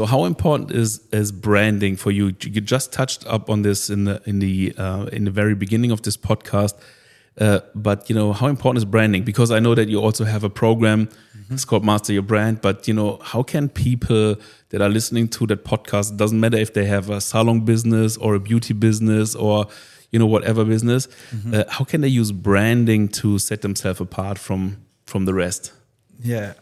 So how important is is branding for you? You just touched up on this in the in the uh, in the very beginning of this podcast. Uh, but you know how important is branding? Because I know that you also have a program. Mm-hmm. It's called Master Your Brand. But you know how can people that are listening to that podcast doesn't matter if they have a salon business or a beauty business or you know whatever business. Mm-hmm. Uh, how can they use branding to set themselves apart from from the rest? Yeah,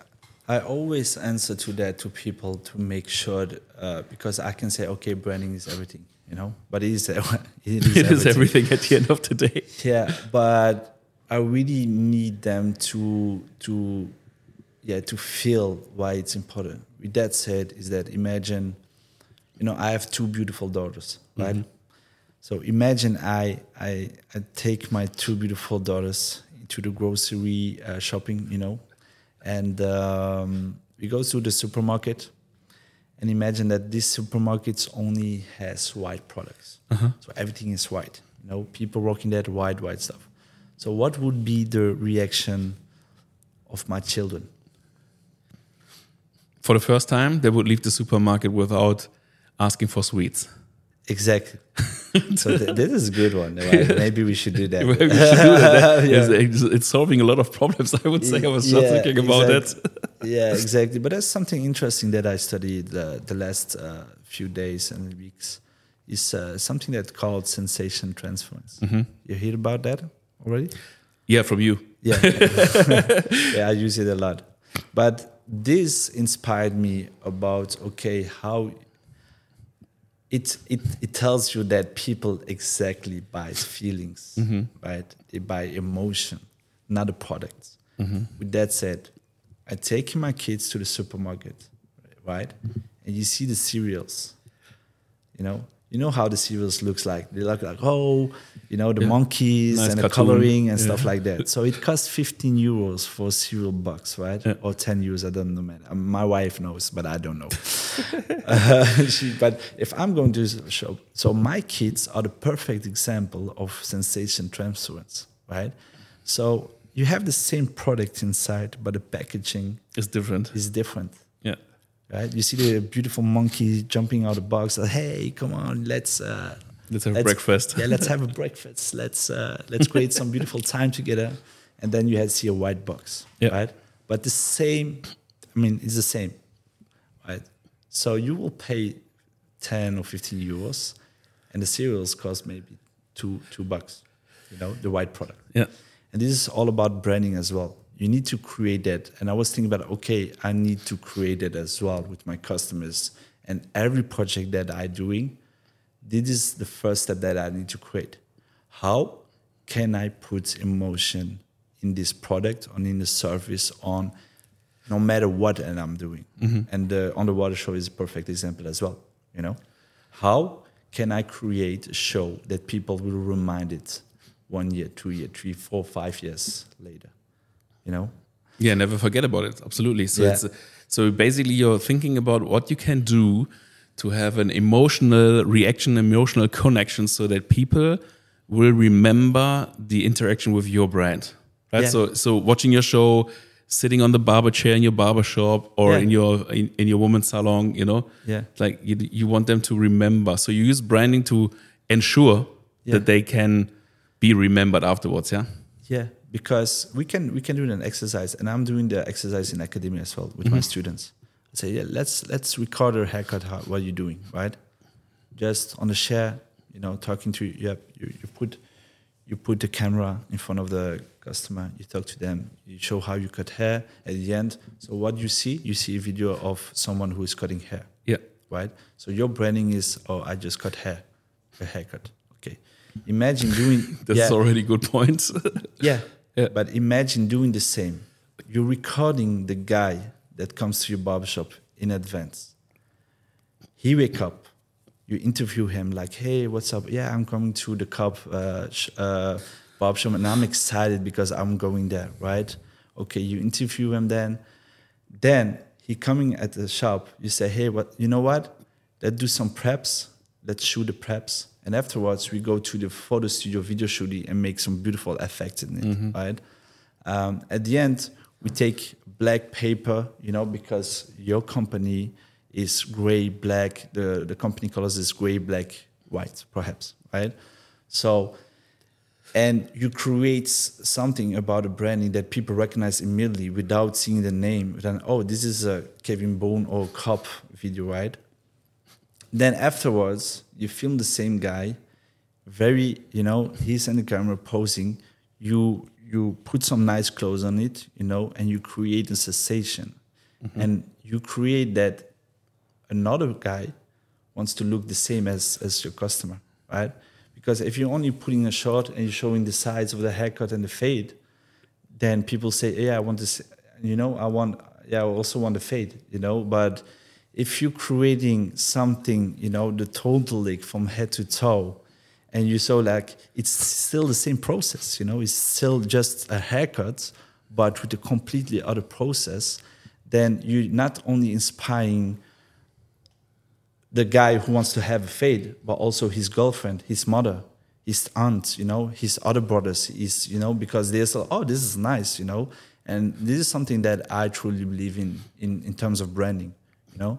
I always answer to that to people to make sure that, uh, because I can say okay, branding is everything, you know, but it is it is, it everything. is everything at the end of the day. Yeah, but I really need them to to yeah to feel why it's important. With that said, is that imagine, you know, I have two beautiful daughters, right? Mm-hmm. So imagine I, I, I take my two beautiful daughters to the grocery uh, shopping, you know, and um, we go to the supermarket and imagine that this supermarket only has white products. Uh-huh. So everything is white. You know, people working that white, white stuff. So what would be the reaction of my children? For the first time, they would leave the supermarket without asking for sweets. Exactly. so th- this is a good one. Right? Maybe we should do that. Maybe we should do that. yeah. it's, it's, solving a lot of problems. I would say. I was just yeah, thinking about exactly. that. yeah, exactly. But that's something interesting that I studied the, the last uh, few days and weeks. Is uh, something that's called sensation transference. Mm-hmm. You hear about that already? Yeah, from you. Yeah, yeah, I use it a lot. But this inspired me about okay how it, it it tells you that people exactly buy feelings, mm-hmm. right? They buy emotion, not a product. Mm-hmm. With that said, I take my kids to the supermarket, right? And you see the cereals, you know, you know how the cereals looks like. They look like oh, you know, the yeah. monkeys nice and the coloring and yeah. stuff like that. So it costs 15 euros for cereal box, right? Yeah. Or 10 euros. I don't know, man. Um, my wife knows, but I don't know. uh, she, but if I'm going to show, so my kids are the perfect example of sensation transference, right? So you have the same product inside, but the packaging is different. Is different right? You see the beautiful monkey jumping out of the box. Like, hey, come on, let's uh, let's have let's, breakfast. yeah, let's have a breakfast. Let's uh, let's create some beautiful time together. And then you had see a white box, yeah. right? But the same, I mean, it's the same, right? So you will pay ten or fifteen euros, and the cereals cost maybe two two bucks. You know, the white product. Yeah. And this is all about branding as well you need to create that. And I was thinking about, okay, I need to create it as well with my customers. And every project that I'm doing, this is the first step that I need to create. How can I put emotion in this product on in the service on no matter what and I'm doing? Mm-hmm. And the underwater show is a perfect example as well. You know, how can I create a show that people will remind it one year, two year, three, four, five years later? You know? Yeah never forget about it. Absolutely. So yeah. it's so basically you're thinking about what you can do to have an emotional reaction emotional connection so that people will remember the interaction with your brand right? Yeah. so so watching your show sitting on the barber chair in your barber shop or yeah. in your in, in, your woman's salon you know? Yeah. Like you, you want them to remember. So you use branding to ensure that they can be remembered afterwards yeah? Yeah because we can we can do an exercise, and I'm doing the exercise in academia as well with mm-hmm. my students. I say, yeah, let's let's record a haircut. How, what you're doing, right? Just on the chair, you know, talking to you. You, you put you put the camera in front of the customer. You talk to them. You show how you cut hair at the end. So what you see, you see a video of someone who is cutting hair. Yeah. Right. So your branding is, oh, I just cut hair, a haircut. Okay. Imagine doing. That's yeah. already good points. yeah. Yeah. But imagine doing the same. You're recording the guy that comes to your barbershop in advance. He wake up, you interview him like, "Hey, what's up? Yeah, I'm coming to the KÖP uh, uh, barbershop, and I'm excited because I'm going there, right? Okay, you interview him then. Then he coming at the shop. You say, "Hey, what? You know what? Let's do some preps. Let's shoot the preps." And afterwards we go to the photo studio video shooting and make some beautiful effects in it mm-hmm. right um, at the end we take black paper you know because your company is gray, black. The the company colors is gray, black, white, perhaps, right? So, and you create something about a branding that people recognize immediately without seeing the name. Then, oh, this is a Kevin Boon or KÖP video, right? Then afterwards, you film the same guy, very, you know, he's in the camera posing. You you put some nice clothes on it, you know, and you create a sensation, mm-hmm. and you create that another guy wants to look the same as as your customer, right? Because if you're only putting a shot and you're showing the sides of the haircut and the fade, then people say, "Yeah, I want this." You know, I want. Yeah, I also want the fade. You know, but if you're creating something, you know, the total look from head to toe, and you saw like it's still the same process, you know, it's still just a haircut, but with a completely other process, then you're not only inspiring the guy who wants to have a fade, but also his girlfriend, his mother, his aunt, you know, his other brothers, his, you know, because there's oh, this is nice, you know. And this is something that I truly believe in in, in terms of branding you know?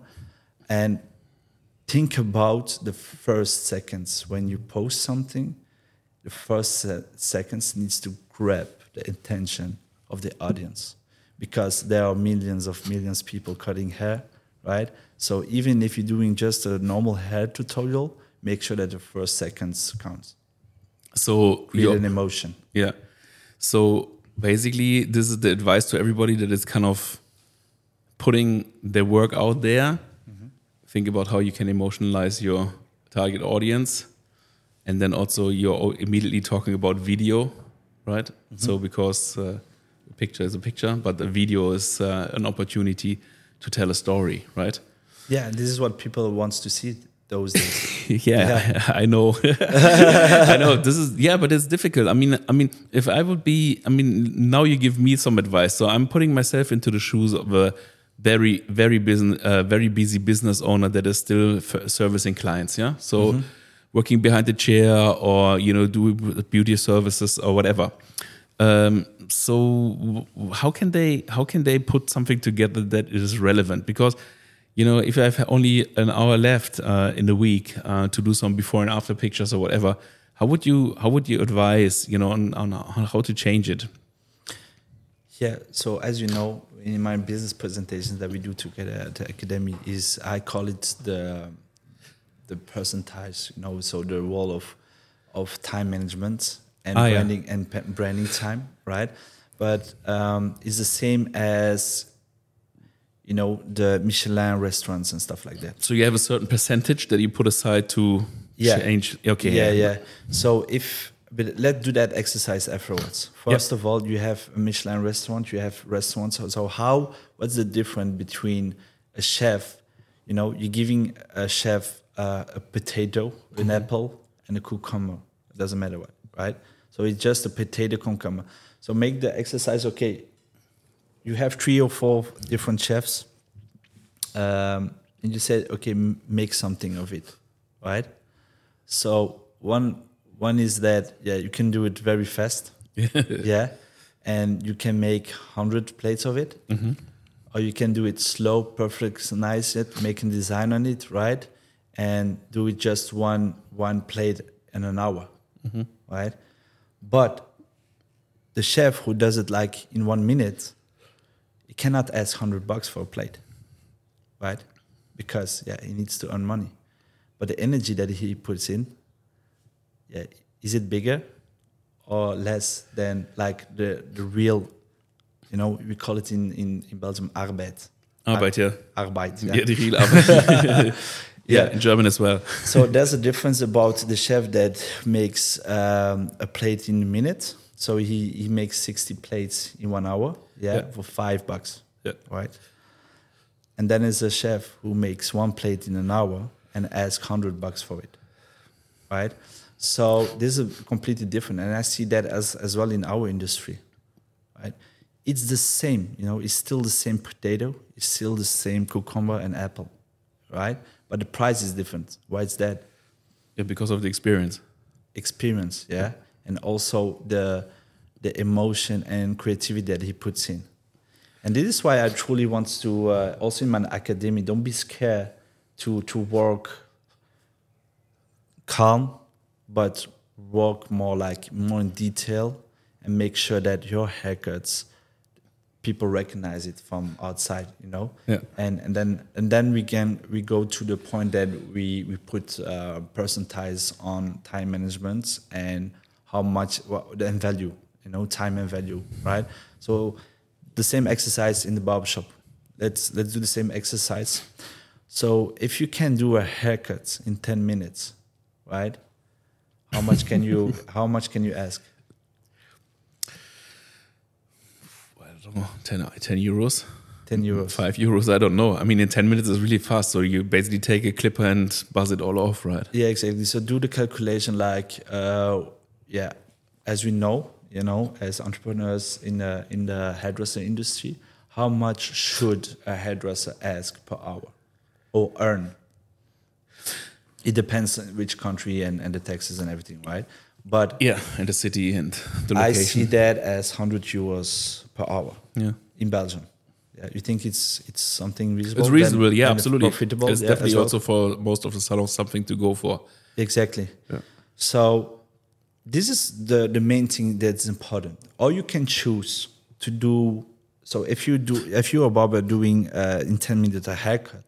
And think about the first seconds. When you post something the first seconds needs to grab the attention of the audience because there are millions of millions of people cutting hair right? So even if you're doing just a normal hair tutorial make sure that the first seconds counts so create an emotion. Yeah. So basically this is the advice to everybody that is kind of putting their work out there. Mm-hmm. Think about how you can emotionalize your target audience. And then also you're immediately talking about video, right? Mm-hmm. So because uh, a picture is a picture, but the video is uh, an opportunity to tell a story, right? Yeah, this is what people wants to see those days. yeah, yeah, I know. I know. This is yeah, but it's difficult. I mean, I mean, if I would be, I mean, now you give me some advice. So I'm putting myself into the shoes of a very very busy uh, very busy business owner that is still servicing clients yeah? So mm-hmm. working behind the chair or you know do beauty services or whatever. Um, so how can they how can they put something together that is relevant? Because you know if i have only an hour left uh, in the week uh, to do some before and after pictures or whatever how would you how would you advise you know on, on how to change it? Yeah so as you know in my business presentations that we do together at the academy is I call it the the percentage, you know, so the role of of time management and ah, branding yeah. and branding time, right? But um, it's the same as you know the Michelin restaurants and stuff like that. So you have a certain percentage that you put aside to yeah. change. Okay. Yeah, yeah. So if but let's do that exercise afterwards. First yep. of all, you have a Michelin restaurant, you have restaurants. So how? What's the difference between a chef? You know, you're giving a chef uh, a potato, an mm-hmm. apple, and a cucumber. It doesn't matter what, right? So it's just a potato cucumber. So make the exercise. Okay, you have three or four different chefs, um, and you said, okay, make something of it, right? So one one is that yeah, you can do it very fast. yeah, and you can make hundred plates of it, mm-hmm. or you can do it slow, perfect, nice it, make a design on it, right, and do it just one one plate in an hour, mm-hmm. right? But the chef who does it like in one minute, he cannot ask hundred bucks for a plate, right? Because yeah, he needs to earn money, but the energy that he puts in yeah, is it bigger or less than like the the real, you know, we call it in in, in Belgium Arbeit. Arbeit, yeah. Arbeit, yeah. yeah the real Arbeit. yeah, in German as well. so there's a difference about the chef that makes um, a plate in a minute. So he, he makes 60 plates in one hour, yeah, yeah. for five bucks. Yeah. Right. And then there's a chef who makes one plate in an hour and asks 100 bucks for it. Right. So this is completely different, and I see that as as well in our industry, right? It's the same, you know. It's still the same potato. It's still the same cucumber and apple, right? But the price is different. Why is that? Yeah, because of the experience. Experience, yeah, and also the the emotion and creativity that he puts in. And this is why I truly want to uh, also in my academy. Don't be scared to to work calm, but work more like more in detail and make sure that your haircuts people recognize it from outside you know? Yeah. and and then and then we can we go to the point that we we put uh, percentiles on time management and how much what the and value you know time and value right? So the same exercise in the barbershop. Let's let's do the same exercise. So if you can do a haircut in 10 minutes right how much can you how much can you ask I don't know, 10, 10 euros, 10 euros 5 euros, I don't know. I mean, in 10 minutes is really fast. So you basically take a clipper and buzz it all off, right? Yeah, exactly. So do the calculation like, uh, yeah, as we know, you know, as entrepreneurs in the in the hairdresser industry, how much should a hairdresser ask per hour or earn? It depends on which country and, and the taxes and everything, right? But Yeah, and the city and the location. I see that as 100 euros per hour Yeah. in Belgium. Yeah, you think it's it's something reasonable? It's reasonable, yeah, and it's absolutely. Profitable, It's yeah, definitely well? also for most of the salons something to go for. Exactly. Yeah. So this is the the main thing that's important. Or you can choose to do. So if you do, if you're a barber doing uh, in ten minutes a haircut,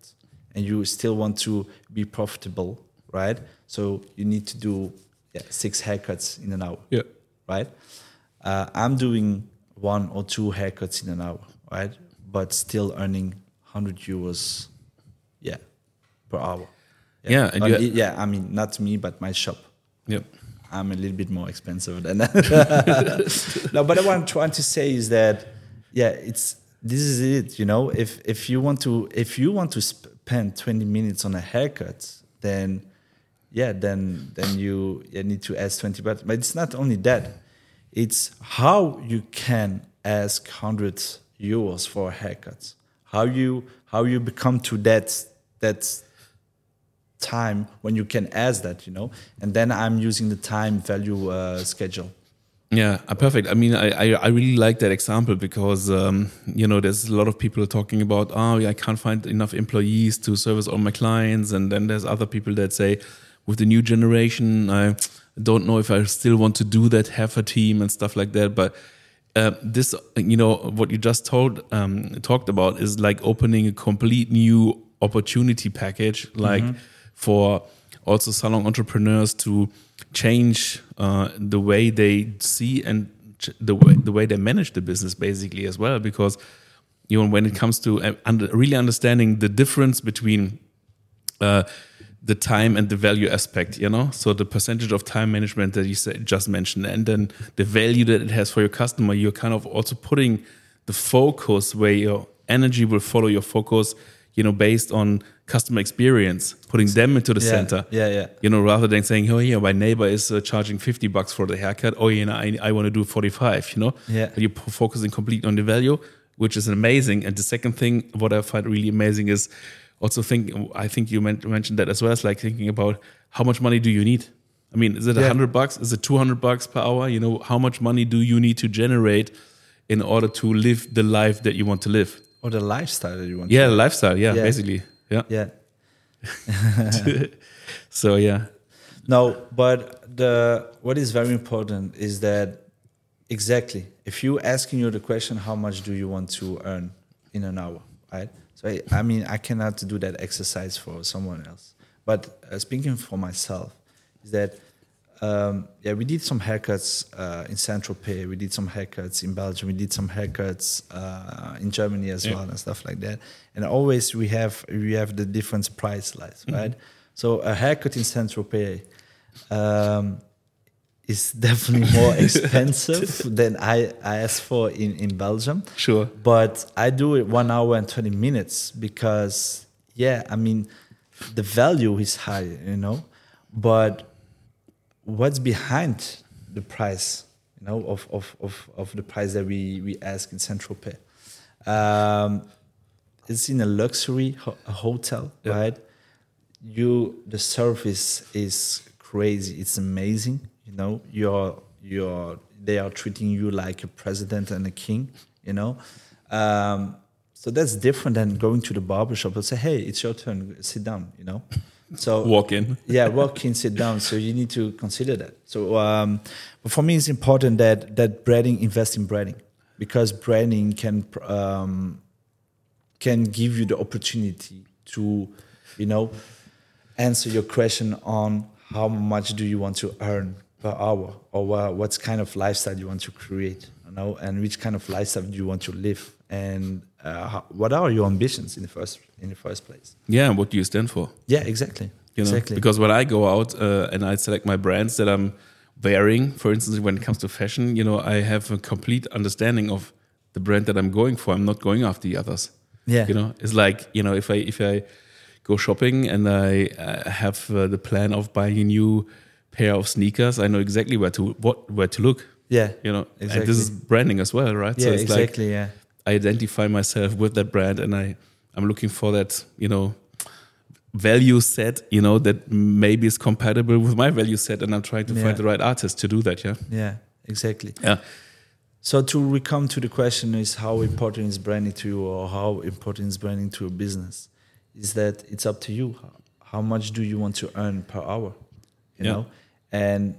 and you still want to be profitable, right? So you need to do yeah, six haircuts in an hour, Yeah. right? Uh, I'm doing one or two haircuts in an hour, right? But still earning hundred euros, yeah, per hour. Yeah, and Uh, yeah. I mean, not me, but my shop. Yeah. I'm a little bit more expensive than that. no, but what I'm trying to say is that, yeah, it's this is it. You know, if if you want to if you want to spend 20 minutes on a haircut, then yeah, then then you, you need to ask 20. But but it's not only that; it's how you can ask 100 euros for a haircut. How you how you become to that that time when you can ask that, you know. And then I'm using the time value uh, schedule. Yeah, uh, perfect. I mean, I, I, I really like that example because, um, you know, there's a lot of people talking about, oh, yeah, I can't find enough employees to service all my clients. And then there's other people that say, with the new generation, I don't know if I still want to do that, have a team and stuff like that. But uh, this, you know, what you just told, um, talked about is like opening a complete new opportunity package, like for also salon entrepreneurs to change uh, the way they see and the way the way they manage the business basically as well because you know when it comes to uh, really understanding the difference between uh, the time and the value aspect, you know, so the percentage of time management that you just mentioned, and then the value that it has for your customer, you're kind of also putting the focus where your energy will follow your focus, you know, based on customer experience, putting them into the Yeah, center. yeah, yeah. You know, rather than saying, oh, yeah, my neighbor is uh, charging 50 bucks for the haircut. Oh, you know, I, I want to do 45, you know? Yeah. But you're focusing completely on the value, which is amazing. And the second thing, what I find really amazing is also think, I think you mentioned that as well, as like thinking about how much money do you need? I mean, is it a Yeah. 100 bucks? Is it 200 bucks per hour? You know, how much money do you need to generate in order to live the life that you want to live? Or the lifestyle that you want. Yeah, lifestyle. Yeah, Yeah. basically. Yeah. Yeah. So, yeah. No, but the what is very important is that exactly if you asking you the question, how much do you want to earn in an hour, right? So I, I mean, I cannot do that exercise for someone else. But uh, speaking for myself, is that um, yeah, we did some haircuts uh, in Saint Tropez. We did some haircuts in Belgium. We did some haircuts uh, in Germany as Yeah. well and stuff like that. And always we have we have the different price lists, right? So a haircut in Saint Tropez um, is definitely more expensive than I, I asked for in, in Belgium. Sure. But I do it one hour and 20 minutes because, yeah, I mean, the value is high, you know, but what's behind the price, you know, of, of, of, of the price that we, we ask in Saint Tropez? Um, it's in a luxury ho- hotel, Yeah. right? You the service is crazy. It's amazing. You know, you're you're they are treating you like a president and a king. You know, Um, so that's different than going to the barbershop and say, "Hey, it's your turn. Sit down." You know. So Walk in. yeah, walk in, sit down. So you need to consider that. So, um, but for me, it's important that that branding invest in branding because branding can um, can give you the opportunity to, you know, answer your question on how much do you want to earn per hour or wha- what kind of lifestyle you want to create, you know, and which kind of lifestyle do you want to live, and uh, how, what are your ambitions in the first in the first place? Yeah, what do you stand for? Yeah, exactly. You know, exactly. because when I go out uh, and I select my brands that I'm wearing, for instance, when it comes to fashion, you know, I have a complete understanding of the brand that I'm going for. I'm not going after the others. Yeah. you know, it's like you know, if I if I go shopping and I uh, have uh, the plan of buying a new pair of sneakers, I know exactly where to what where to look. yeah, You know, and this is branding as well, right? yeah, it's exactly. like yeah, I identify myself with that brand and I I'm looking for that, you know, value set, you know, that maybe is compatible with my value set and I'm trying to Yeah. find the right artist to do that, yeah. yeah, exactly. Yeah. So to recome to the question is how important is branding to you, or how important is branding to a business? Is that it's up to you. How, how much do you want to earn per hour? You Yeah. know, and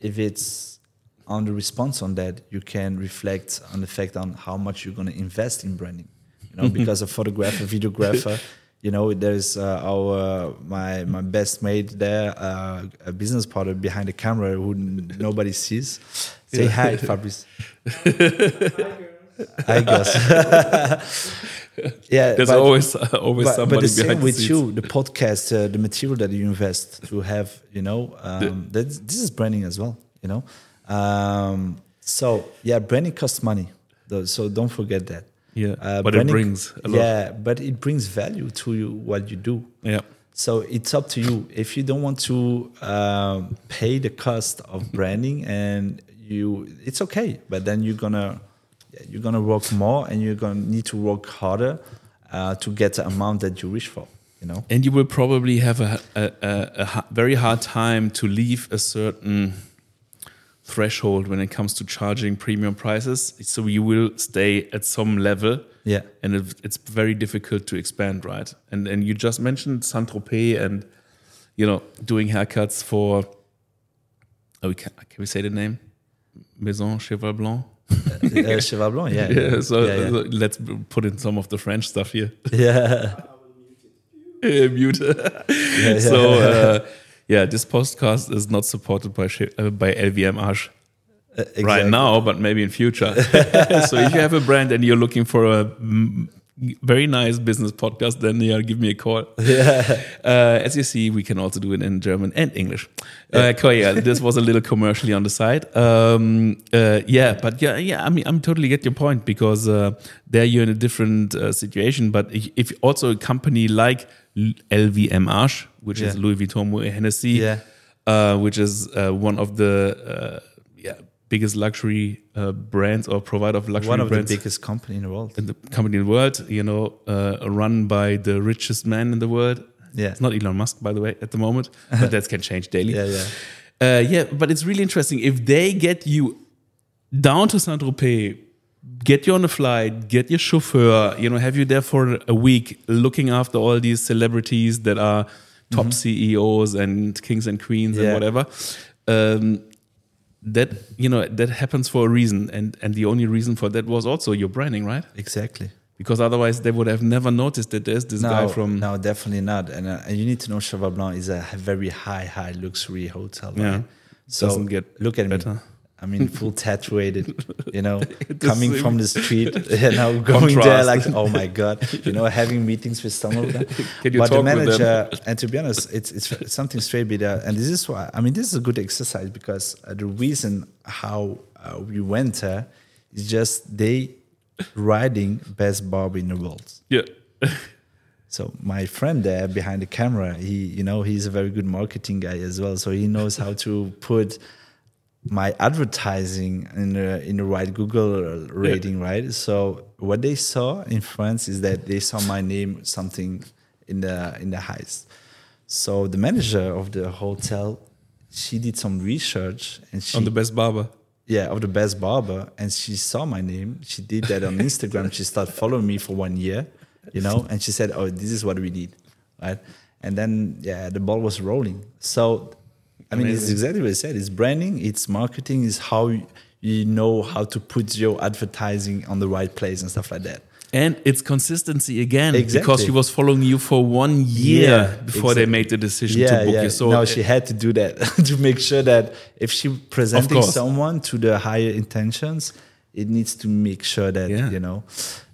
if it's on the response on that, you can reflect on the fact on how much you're going to invest in branding. You know, because a photographer, videographer, you know, there's uh, our my my best mate there, uh, a business partner behind the camera who nobody sees. Say hi, Fabrice. I guess. yeah, There's but- always always but, somebody but the same the with you, the podcast, uh, the material that you invest to have, you know, um, that's, this is branding as well, you know. Um, so yeah, branding costs money, though, so don't forget that. Yeah, Uh, but it brings a lot. Yeah, but it brings value to you what you do. Yeah. So it's up to you. If you don't want to um, pay the cost of branding, and you, it's okay. But then you're gonna you're gonna work more, and you're gonna need to work harder uh, to get the amount that you wish for. You know. And you will probably have a, a, a, a very hard time to leave a certain threshold when it comes to charging premium prices. So you will stay at some level. Yeah. And it's very difficult to expand, right? And and you just mentioned Saint Tropez and you know doing haircuts for. Oh, we can, can we say the name? Maison Cheval Blanc. uh, Cheval Blanc, yeah. Yeah, so, yeah, yeah. let's put in some of the French stuff here. yeah. Yeah, mute. so uh, yeah, this podcast is not supported by uh, by LVMH right Exactly. now, but maybe in future. so if you have a brand and you're looking for a very nice business podcast, then yeah, give me a call. Yeah. Uh, as you see, we can also do it in German and English. Uh, cool, yeah, this was a little commercially on the side. Um, uh, yeah, but yeah, yeah. I mean, I'm totally get your point because uh, there you're in a different uh, situation. But if, if also a company like LVMH, which is Louis Vuitton Hennessy, Yeah. uh, which is uh, one of the uh, yeah biggest luxury uh, brands or provider of luxury One of the biggest company in the world. in the company in the world, you know, uh, run by the richest man in the world. Yeah. It's not Elon Musk, by the way, at the moment, but that can change daily. Yeah, yeah. Uh, yeah, but it's really interesting. If they get you down to Saint Tropez, get you on a flight, get your chauffeur, you know, have you there for a week looking after all these celebrities that are top CEOs and kings and queens and Mm-hmm. Whatever. Um, that you know that happens for a reason, and and the only reason for that was also your branding, right? Exactly. Because otherwise, they would have never noticed that there's this guy No, from. no, definitely not. And, uh, and you need to know Cheval Blanc is a very high, high luxury hotel. Yeah. Right? So Doesn't get look at better. me. I mean, full tattooed, you know, coming from the street, you know, going there like, oh my god, you know, having meetings with some of them. But the talk with them? manager, and to be honest, it's it's something straight be there. And this is why I mean, this is a good exercise because uh, the reason how uh, we went there is just they riding best barber in the world. Yeah. So my friend there behind the camera, he, you know, he's a very good marketing guy as well. So he knows how to put my advertising in the in the right Google rating, right? So what they saw in France is that they saw my name something in the in the highest. So the manager of the hotel, she did some research and she on the best barber. yeah of the best barber and she saw my name she did that on instagram she started following me for one year you know and she said oh this is what we need right and then yeah the ball was rolling so i mean it's exactly what you said. It's branding it's marketing it's how you, know how to put your advertising on the right place and stuff like that. And it's consistency again because Exactly. she was following you for one year Yeah, before they made the decision yeah to book yeah. you. So no she had to do that to make sure that if she presenting someone to the higher intentions it needs to make sure that you know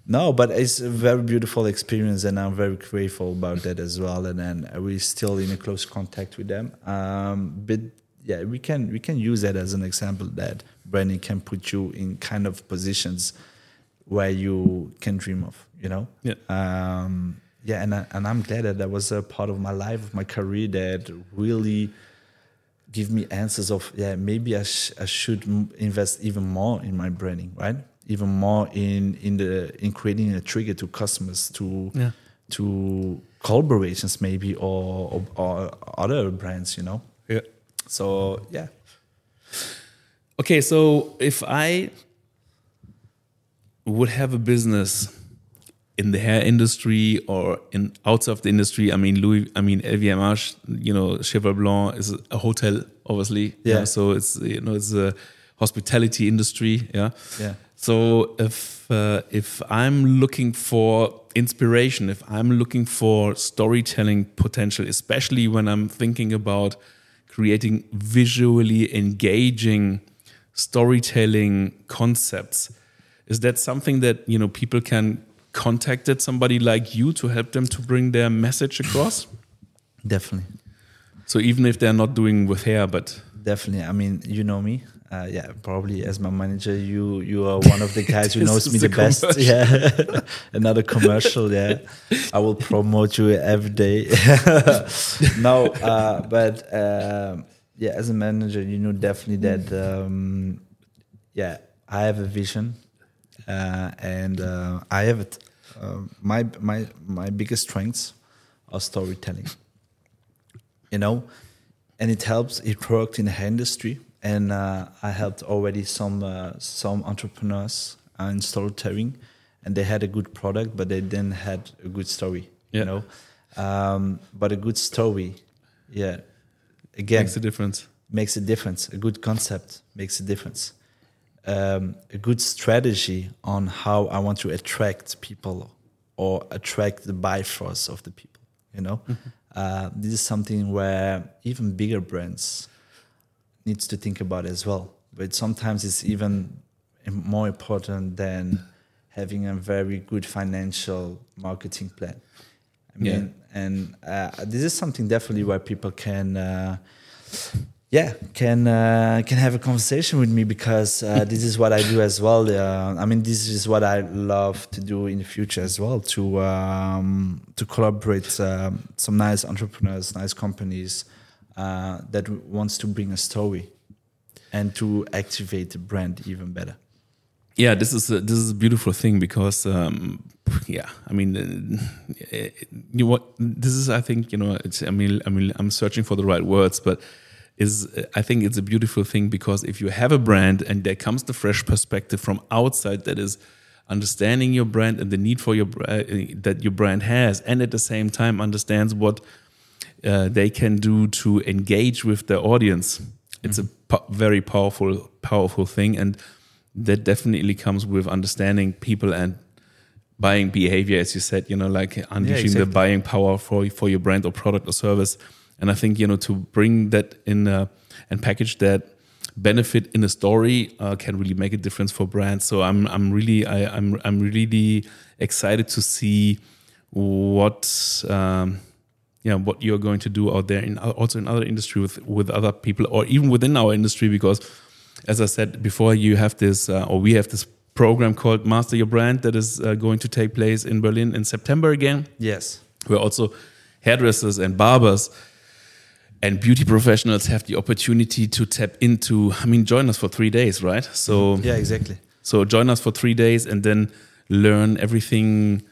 no but it's a very beautiful experience and i'm very grateful about that as well and then we're still in a close contact with them. Um, but yeah we can we can use that as an example that branding can put you in kind of positions where you can dream of you know? Yeah. um, yeah and, I, and i'm glad that that was a part of my life of my career that really give me answers of yeah maybe i, sh- I should invest even more in my branding right even more in in the in creating a trigger to customers to Yeah. to collaborations maybe or, or or other brands you know yeah. so yeah Okay, so if I would have a business in the hair industry or in outside of the industry, I mean Louis, I mean LVMH, you know, Cheval Blanc is a hotel, obviously. you Yeah. know, so it's you know it's a hospitality industry. Yeah. Yeah. So if uh, if I'm looking for inspiration, if I'm looking for storytelling potential, especially when I'm thinking about creating visually engaging storytelling concepts, is that something that you know people can contacted somebody like you to help them to bring their message across? definitely. So even if they're not doing with hair, but definitely. I mean you know me uh, yeah probably as my manager you you are one of the guys who knows me the best. commercial. yeah. Another commercial yeah. I will promote you every day. No uh, but um, yeah as a manager you know definitely that um, yeah i have a vision uh, and uh, i have it. Um my my my biggest strengths are storytelling. You know and it helps it worked in the industry and uh, i helped already some uh, some entrepreneurs uh, in storytelling and they had a good product but they didn't had a good story Yeah. you know um, but a good story yeah again makes a difference. makes a difference. A good concept makes a difference. Um, a good strategy on how I want to attract people or attract the buy force of the people. You know, uh, this is something where even bigger brands needs to think about as well. But sometimes it's even more important than having a very good financial marketing plan. I Yeah. and uh, this is something definitely where people can, uh, yeah, can uh, can have a conversation with me because uh, this is what I do as well. Uh, I mean, this is what I love to do in the future as well to um, to collaborate um, some nice entrepreneurs, nice companies uh, that wants to bring a story and to activate the brand even better. yeah this is a, this is a beautiful thing because um yeah i mean uh, you what this is i think you know it's i mean i mean i'm searching for the right words but is i think it's a beautiful thing because if you have a brand and there comes the fresh perspective from outside that is understanding your brand and the need for your uh, that your brand has and at the same time understands what uh, they can do to engage with their audience. It's a po- very powerful, powerful thing, and that definitely comes with understanding people and buying behavior, as you said. You know, like unleashing the exactly. buying power for for your brand or product or service. And I think you know to bring that in uh, and package that benefit in a story uh, can really make a difference for brands. So I'm I'm really I, I'm I'm really excited to see what. Um, yeah, what you're going to do out there in also in other industry with with other people or even within our industry because as I said before you have this uh, or we have this program called Master Your Brand that is uh, going to take place in Berlin in September again Yes. where also hairdressers and barbers and beauty professionals have the opportunity to tap into I mean join us for 3 days right so Yeah, exactly. so join us for three days and then learn everything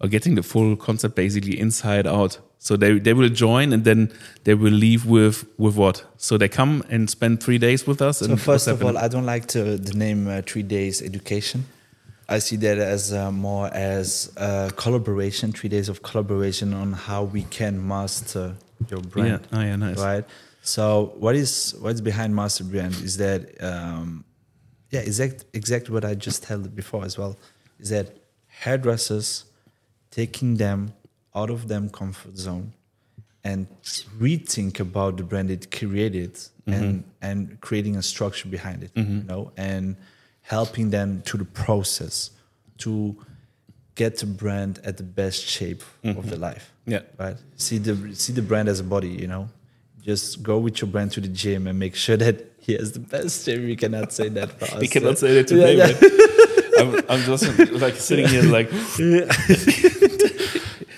or getting the full concept basically inside out So they they will join and then they will leave with with what? So they come and spend three days with us. So first of all, I don't like to, the name uh, three days education. I see that as uh, more as uh, collaboration, three days of collaboration on how we can master your brand. Yeah, oh, yeah, nice. Right. So what is what's behind master brand is that um, yeah, exact exactly what I just told before as well. Is that hairdressers taking them out of them comfort zone and rethink about the brand it created Mm-hmm. and and creating a structure behind it you know and helping them to the process to get the brand at the best shape of the life Mm-hmm. Yeah. right see the see the brand as a body you know just go with your brand to the gym and make sure that he has the best gym you cannot say that for us We cannot say that Yeah, today. yeah. man. I'm, I'm just like sitting here like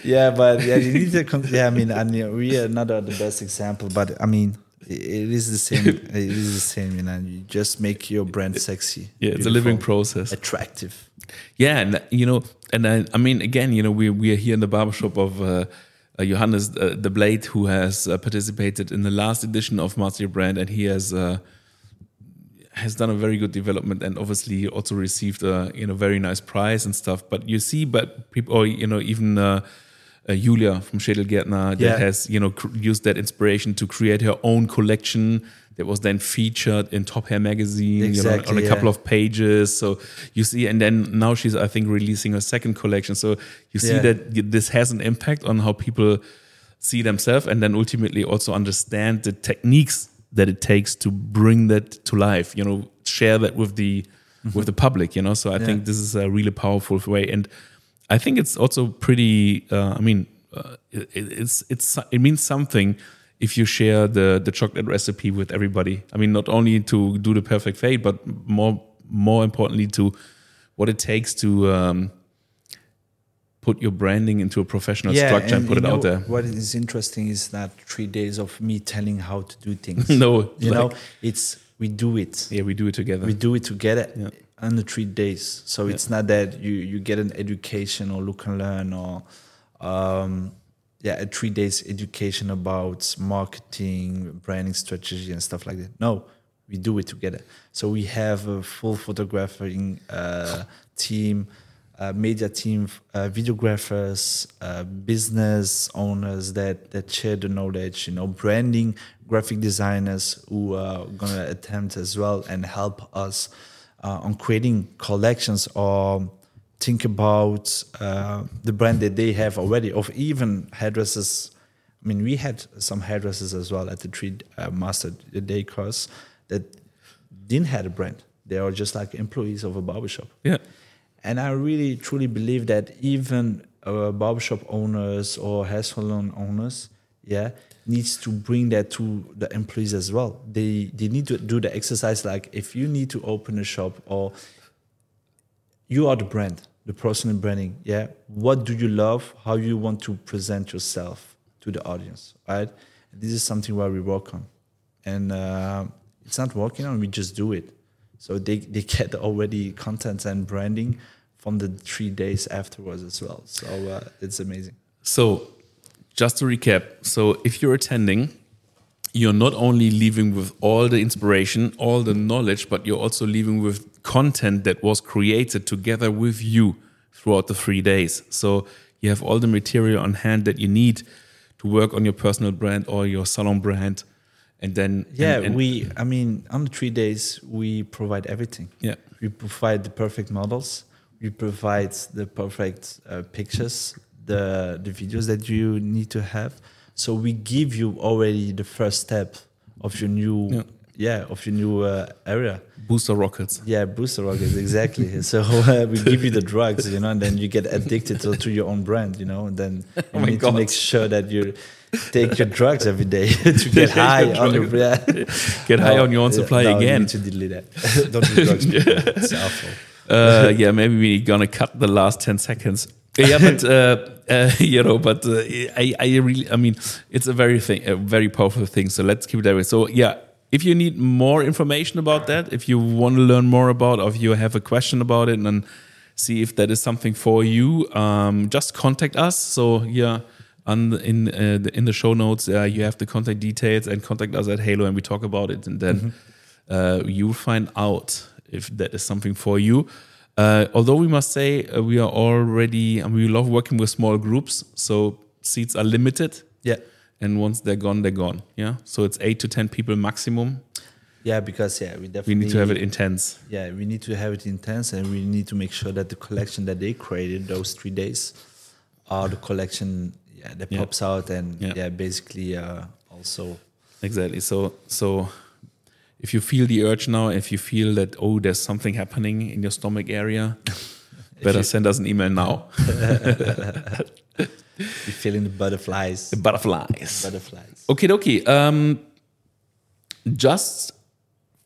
yeah, but yeah, you need to. Con- yeah, I mean, we are not the best example, but I mean, it is the same. it is the same, you know. You just make your brand sexy. yeah, it's a living process. attractive. Yeah, and you know, and I, I mean, again, you know, we we are here in the barbershop of uh, uh, Johannes uh, the Blade, who has uh, participated in the last edition of Master Brand, and he has uh, has done a very good development, and obviously also received a you know very nice prize and stuff. But you see, but people, or you know, even. Uh, Julia from Schädelgärtner that Yeah. has you know cr- used that inspiration to create her own collection that was then featured in Top Hair magazine you know, on Exactly, a yeah. couple of pages. So you see, and then now she's, I think, releasing a second collection. So you see Yeah. that this has an impact on how people see themselves, and then ultimately also understand the techniques that it takes to bring that to life. You know, share that with the with the public. You know, so I think this is a really powerful way, and I think it's also pretty. Uh, I mean, uh, it, it's it's it means something if you share the the chocolate recipe with everybody. I mean, not only to do the perfect fade, but more more importantly to what it takes to um, put your branding into a professional structure and, put you it out there. What is interesting is that three days of me telling how to do things. No, you like- know, it's we do it. Yeah, we do it together. we do it together Yeah. Under three days. So it's not that you you get an education or look and learn or um yeah a three days education about marketing branding strategy and stuff like that. No we do it together. So we have a full photographing uh, team uh, media team uh, videographers uh, business owners that that share the knowledge you know branding graphic designers who are gonna attempt as well and help us uh, on creating collections or think about uh, the brand that they have already of even hairdressers. I mean we had some hairdressers as well at the three uh, master day course that didn't have a brand. They are just like employees of a barbershop. Yeah, and I really truly believe that even uh, barbershop owners or hair salon owners, yeah, needs to bring that to the employees as well. They they need to do the exercise like if you need to open a shop or you are the brand, the personal branding, yeah. What do you love? How you want to present yourself to the audience, right? This is something where we work on, and uh, it's not working on. We just do it. So they they get already content and branding from the three days afterwards as well. So uh, it's amazing. So, just to recap, so if you're attending, you're not only leaving with all the inspiration, all the knowledge, but you're also leaving with content that was created together with you throughout the three days. So, you have all the material on hand that you need to work on your personal brand or your salon brand. And then, Yeah, and- and- we. I mean, on the three days we provide everything. Yeah. we provide the perfect models. We provide the perfect uh, pictures, the the videos that you need to have. So we give you already the first step of your new, Yeah. yeah, of your new uh, area. booster rockets. Yeah, booster rockets, exactly. so uh, we give you the drugs, you know, and then you get addicted to, to your own brand, you know, and then you Oh need God. to make sure that you take your drugs every day to get high on your brand. Get high on your own yeah, supply no, again. You need to delete that. Don't do drugs. people. It's awful. uh, yeah, maybe we're gonna cut the last ten seconds. Yeah, but uh, uh, you know, but uh, I, I really, I mean, it's a very thing, a very powerful thing. So let's keep it that way. So yeah, if you need more information about that, if you want to learn more about, or if you have a question about it, and see if that is something for you, um, just contact us. So yeah. on the, in uh, the, in the show notes. Uh, you have the contact details and contact us at Halo, and we talk about it, and then uh, you'll find out if that is something for you. Uh, although we must say uh, we are already, and we love working with small groups, so seats are limited. Yeah. And once they're gone, they're gone. Yeah. So it's eight to ten people maximum. Yeah, because yeah, we definitely We need to have it intense. Yeah, we need to have it intense, and we need to make sure that the collection that they created those three days are the collection yeah that Yeah. pops out and Yeah. yeah, basically uh, also Exactly. So so if you feel the urge now, if you feel that oh there's something happening in your stomach area, better you- send us an email now. you're feeling the butterflies. The Butterflies. Butterflies. Okay, okay. Um, just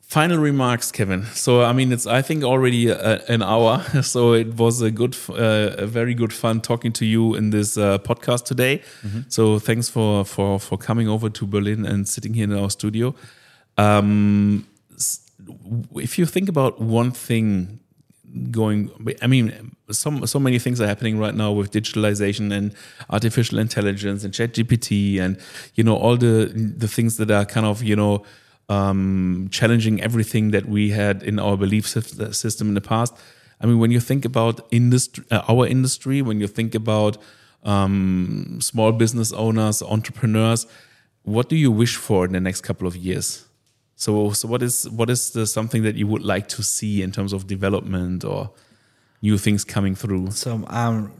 final remarks, Kevin. So I mean, it's I think already a, an hour. So it was a good, uh, a very good fun talking to you in this uh, podcast today. So thanks for for for coming over to Berlin and sitting here in our studio. Um, if you think about one thing going i mean so, so many things are happening right now with digitalization and artificial intelligence and chat gpt and you know all the the things that are kind of you know um, challenging everything that we had in our belief system in the past. I mean when you think about industry uh, our industry when you think about um, small business owners entrepreneurs what do you wish for in the next couple of years so, so what is what is the something that you would like to see in terms of development or new things coming through? So I'm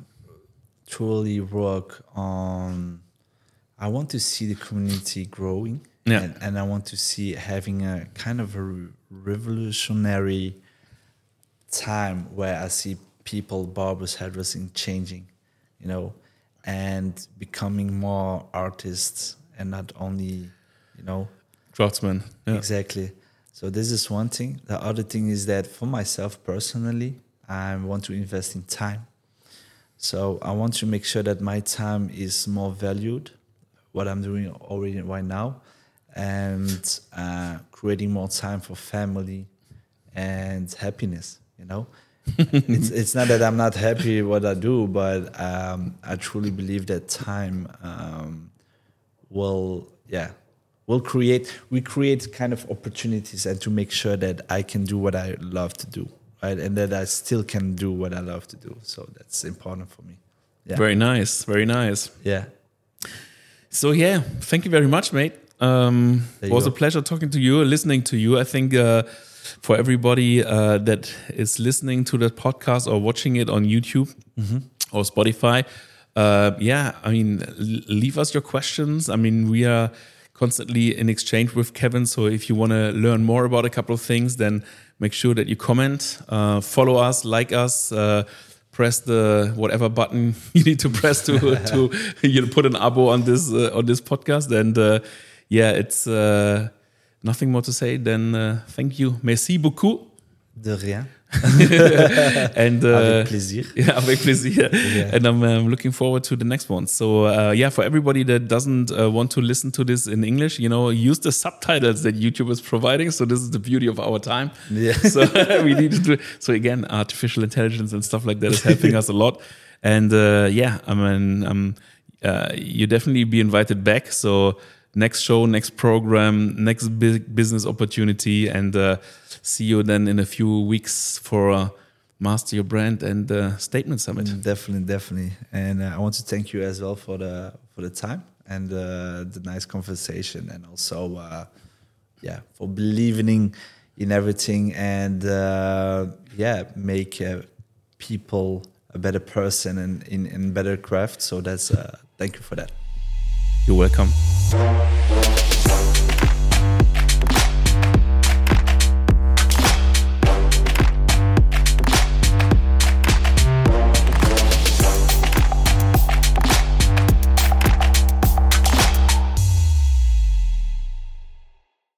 truly work on. I want to see the community growing, Yeah. and, and I want to see having a kind of a revolutionary time where I see people, barbers, hairdressing changing, you know, and becoming more artists and not only, you know, Craftsman. Yeah. Exactly. So this is one thing. The other thing is that for myself personally, I want to invest in time. So I want to make sure that my time is more valued, what I'm doing already right now, and uh, creating more time for family and happiness. You know, it's it's not that I'm not happy what I do, but um, I truly believe that time um, will yeah will create we create kind of opportunities and to make sure that I can do what I love to do right and that I still can do what I love to do so that's important for me yeah Very nice. Very nice. yeah So yeah, thank you very much, mate. Um, it was go. a pleasure talking to you, listening to you. I think uh, for everybody uh, that is listening to the podcast or watching it on YouTube Mm-hmm. or Spotify, uh, yeah, I mean, leave us your questions. I mean, we are constantly in exchange with Kevin. So if you want to learn more about a couple of things, then make sure that you comment, uh, follow us, like us. Uh, press the whatever button you need to press to to you know, put an abo on this uh, on this podcast and uh, yeah it's uh, nothing more to say than uh, thank you merci beaucoup de rien and uh, avec plaisir yeah, avec plaisir. Yeah. And I'm um, looking forward to the next one. So, uh, yeah, for everybody that doesn't uh, want to listen to this in English, you know, use the subtitles that YouTube is providing. So, this is the beauty of our time. Yeah. So, we need to do. So, again, artificial intelligence and stuff like that is helping us a lot. And uh, yeah, I mean, um, uh, you definitely be invited back. So, next show, next program, next big business opportunity, and uh, see you then in a few weeks for. Uh, Master Your Brand and uh, Statement Summit. definitely definitely and uh, I want to thank you as well for the for the time and uh, the nice conversation and also uh, yeah for believing in everything and yeah make people a better person and in, in better craft so that's thank you for that You're welcome.